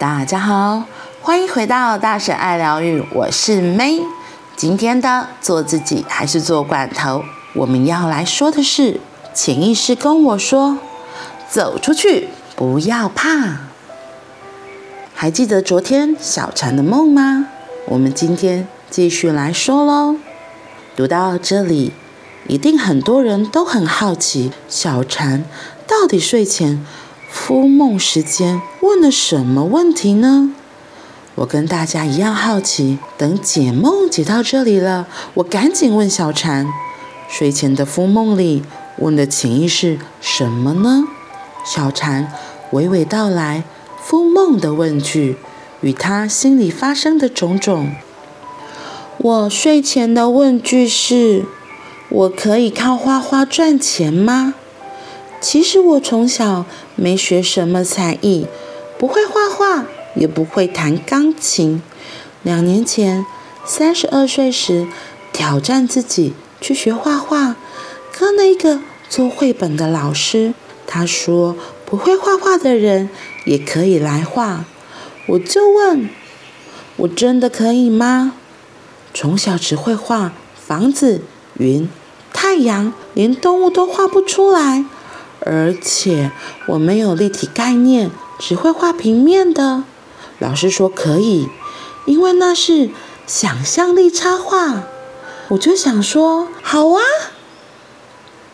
大家好，欢迎回到大婶爱疗愈，我是 May。今天的做自己还是做罐头？我们要来说的是，潜意识跟我说，走出去，不要怕。还记得昨天小禅的梦吗？我们今天继续来说喽。读到这里，一定很多人都很好奇，小禅到底睡前敷梦时间问了什么问题呢？我跟大家一样好奇。等解梦解到这里了，我赶紧问小禅：睡前的敷梦里问的潜意识什么呢？小禅娓娓道来敷梦的问句与他心里发生的种种。我睡前的问句是：我可以靠画画赚钱吗？其实我从小没学什么才艺，不会画画，也不会弹钢琴。两年前，三十二岁时，挑战自己去学画画，跟了一个做绘本的老师。他说，不会画画的人也可以来画。我就问，我真的可以吗？从小只会画房子、云、太阳，连动物都画不出来。而且我没有立体概念，只会画平面的。老师说可以，因为那是想象力插画。我就想说好啊。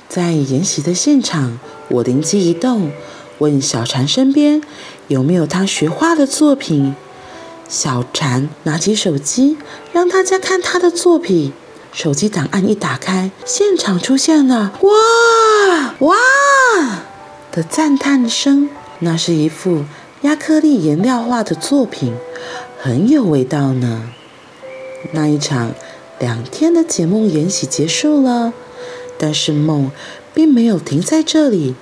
在研习的现场，我灵机一动，问小禅身边有没有他学画的作品。小禅拿起手机，让大家看他的作品。手机档案一打开，现场出现了“哇哇”的赞叹声。那是一幅亚克力颜料画的作品，很有味道呢。那一场两天的解梦研习结束了，但是梦并没有停在这里。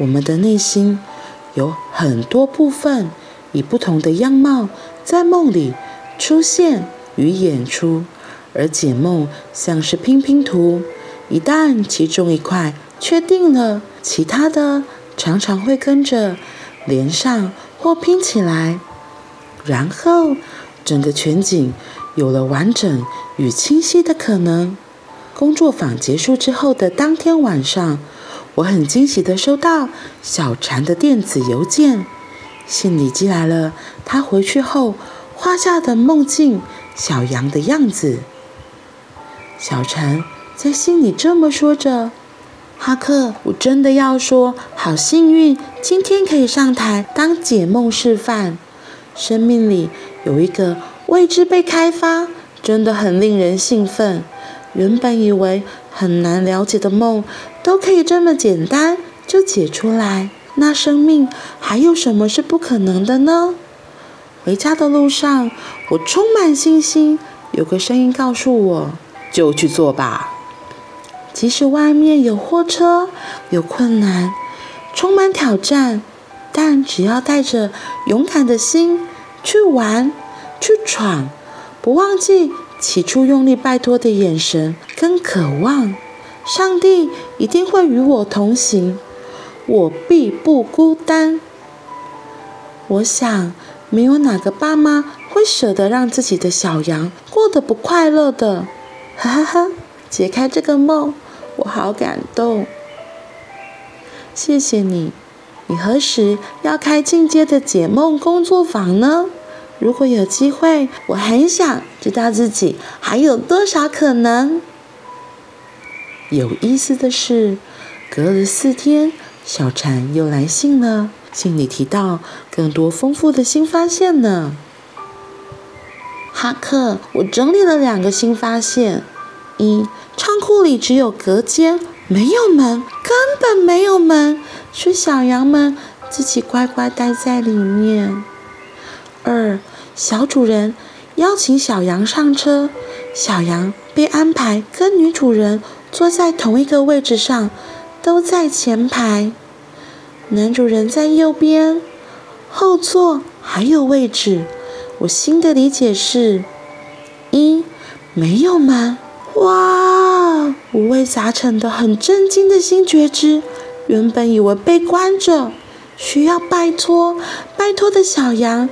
我们的内心有很多部分，以不同的样貌在梦里出现与演出。而解梦像是拼拼图，一旦其中一块确定了，其他的常常会跟着连上或拼起来，然后整个全景有了完整与清晰的可能。工作坊结束之后的当天晚上，我很惊喜地收到小禅的电子邮件，信里寄来了他回去后画下的梦境小羊的样子。小禅在心里这么说着：“哈克，我真的要说，好幸运，今天可以上台当解梦示范。生命里有一个未知被开发，真的很令人兴奋。原本以为很难了解的梦，都可以这么简单就解出来。那生命还有什么是不可能的呢？”回家的路上，我充满信心。有个声音告诉我。就去做吧，即使外面有货车、有困难、充满挑战，但只要带着勇敢的心去玩、去闯，不忘记起初用力拜托的眼神跟渴望，上帝一定会与我同行，我必不孤单。我想，没有哪个爸妈会舍得让自己的小羊过得不快乐的。哈哈哈！解开这个梦，我好感动。谢谢你。你何时要开进阶的解梦工作坊呢？如果有机会，我很想知道自己还有多少可能。有意思的是，隔了四天，小蝉又来信了，信里提到更多丰富的新发现呢。哈克，我整理了两个新发现。一，仓库里只有隔间，没有门，根本没有门，是小羊们自己乖乖待在里面。二，小主人邀请小羊上车，小羊被安排跟女主人坐在同一个位置上，都在前排。男主人在右边，后座还有位置。我新的理解是：一，没有门。哇，五味杂陈的，很震惊的新觉知。原本以为被关着，需要拜托，拜托的小羊，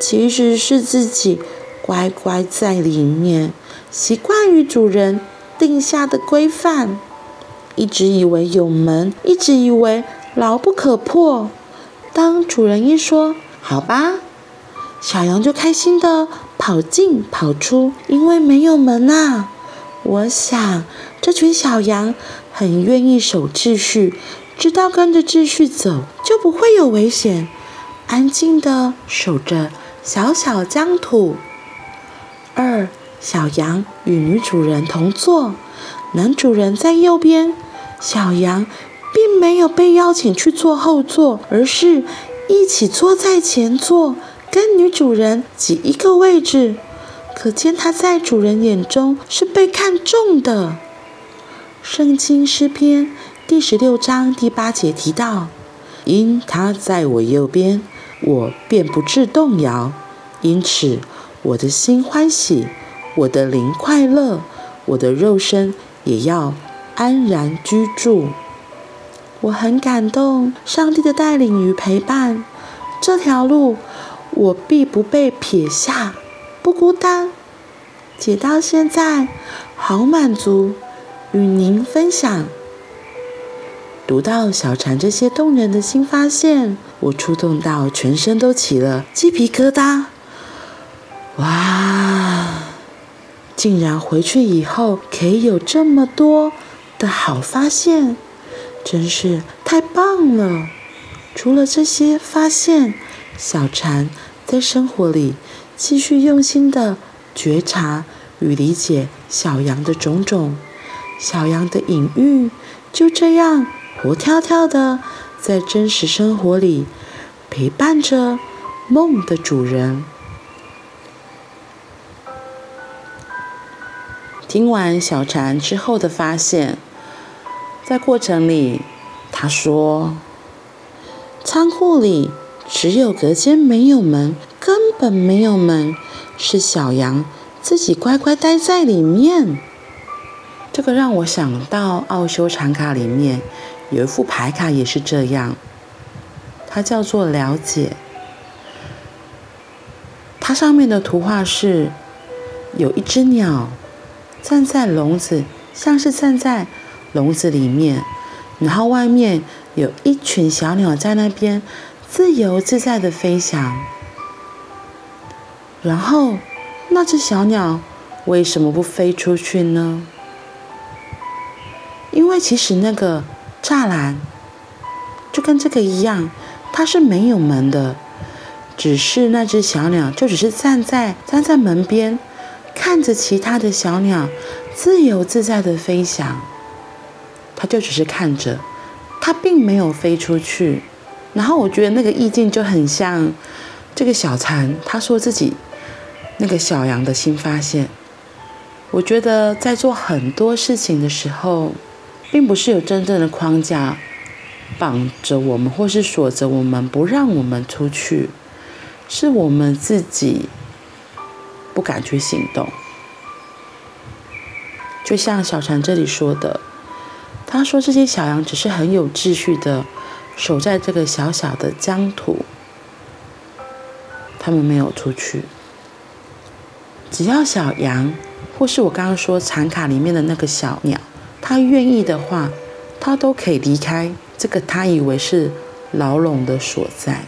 其实是自己乖乖在里面，习惯于主人定下的规范，一直以为有门，一直以为牢不可破。当主人一说“好吧”，小羊就开心地跑进跑出，因为没有门啊。我想，这群小羊很愿意守秩序，知道跟着秩序走就不会有危险，安静的守着小小疆土。二，小羊与女主人同坐，男主人在右边，小羊并没有被邀请去坐后座，而是一起坐在前座，跟女主人挤一个位置。可见他在主人眼中是被看重的。圣经诗篇第十六章第八节提到：“因他在我右边，我便不致动摇。因此，我的心欢喜，我的灵快乐，我的肉身也要安然居住。”我很感动，上帝的带领与陪伴，这条路我必不被撇下。不孤单，解到现在好满足，与您分享。读到小禅这些动人的新发现，我触动到全身都起了鸡皮疙瘩。哇！竟然回去以后可以有这么多的好发现，真是太棒了。除了这些发现，小禅在生活里。继续用心的觉察与理解小羊的种种，小羊的隐喻就这样活跳跳的在真实生活里陪伴着梦的主人。听完小禅之后的发现，在过程里，他说：“仓库里只有隔间，没有门。”本没有门，是小羊自己乖乖待在里面。这个让我想到奥修禅卡里面有一副牌卡也是这样，它叫做了解。它上面的图画是有一只鸟站在笼子，像是站在笼子里面，然后外面有一群小鸟在那边自由自在的飞翔。然后，那只小鸟为什么不飞出去呢？因为其实那个栅栏就跟这个一样，它是没有门的，只是那只小鸟就只是站在站在门边，看着其他的小鸟自由自在的飞翔，它就只是看着，它并没有飞出去。然后我觉得那个意境就很像这个小禅，他说自己。那个小羊的新发现，我觉得在做很多事情的时候，并不是有真正的框架绑着我们，或是锁着我们，不让我们出去，是我们自己不敢去行动。就像小禅这里说的，他说这些小羊只是很有秩序的守在这个小小的疆土，他们没有出去。只要小羊，或是我刚刚说禅卡里面的那个小鸟，它愿意的话，它都可以离开这个它以为是牢笼的所在。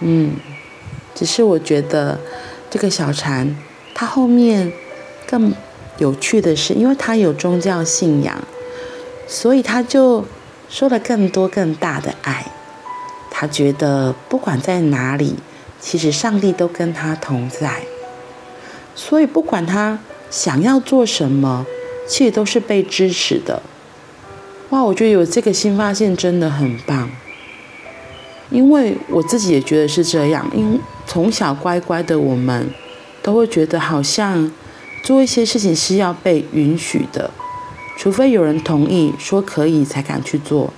嗯，只是我觉得这个小蝉，它后面更有趣的是，因为它有宗教信仰，所以它就说了更多更大的爱。他觉得不管在哪里。其实上帝都跟他同在，所以不管他想要做什么，其实都是被支持的。哇，我觉得有这个新发现真的很棒，因为我自己也觉得是这样。因从小乖乖的我们，都会觉得好像做一些事情是要被允许的，除非有人同意说可以，才敢去做。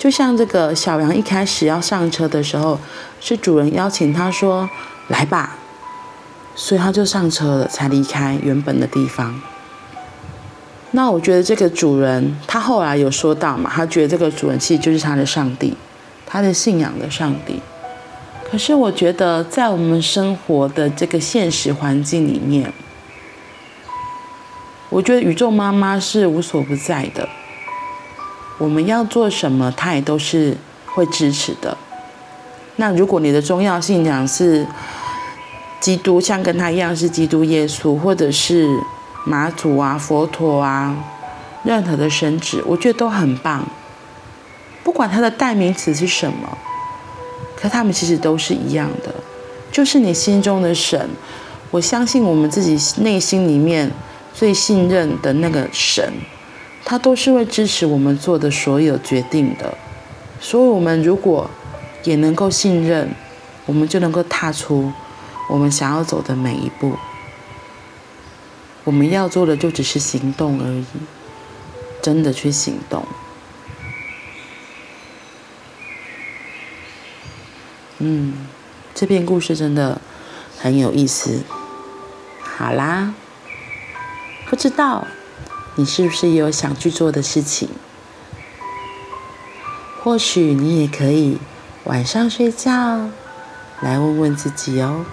就像这个小羊一开始要上车的时候，是主人邀请他说：“来吧。”所以他就上车了，才离开原本的地方。那我觉得这个主人他后来有说到嘛，他觉得这个主人其实就是他的上帝，他的信仰的上帝。可是我觉得，在我们生活的这个现实环境里面，我觉得宇宙妈妈是无所不在的。我们要做什么，他也都是会支持的。那如果你的宗教信仰是基督，像跟他一样是基督耶稣，或者是妈祖啊、佛陀啊，任何的神祇，我觉得都很棒。不管它的代名词是什么，可他们其实都是一样的，就是你心中的神。我相信我们自己内心里面最信任的那个神，他都是会支持我们做的所有决定的。所以，我们如果也能够信任，我们就能够踏出我们想要走的每一步。我们要做的就只是行动而已，真的去行动。嗯，这篇故事真的很有意思。好啦，不知道你是不是也有想去做的事情？或许你也可以。晚上睡觉，来问问自己哦。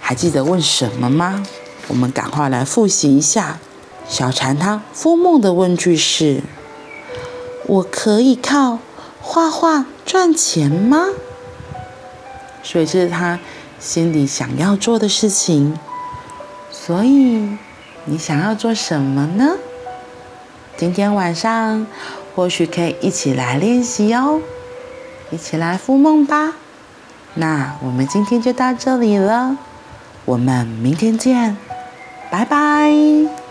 还记得问什么吗？我们赶快来复习一下。小蝉它孵梦的问句是：我可以靠画画赚钱吗？所以这是他心里想要做的事情。所以你想要做什么呢？今天晚上或许可以一起来练习哦。一起来复梦吧！那我们今天就到这里了，我们明天见，拜拜。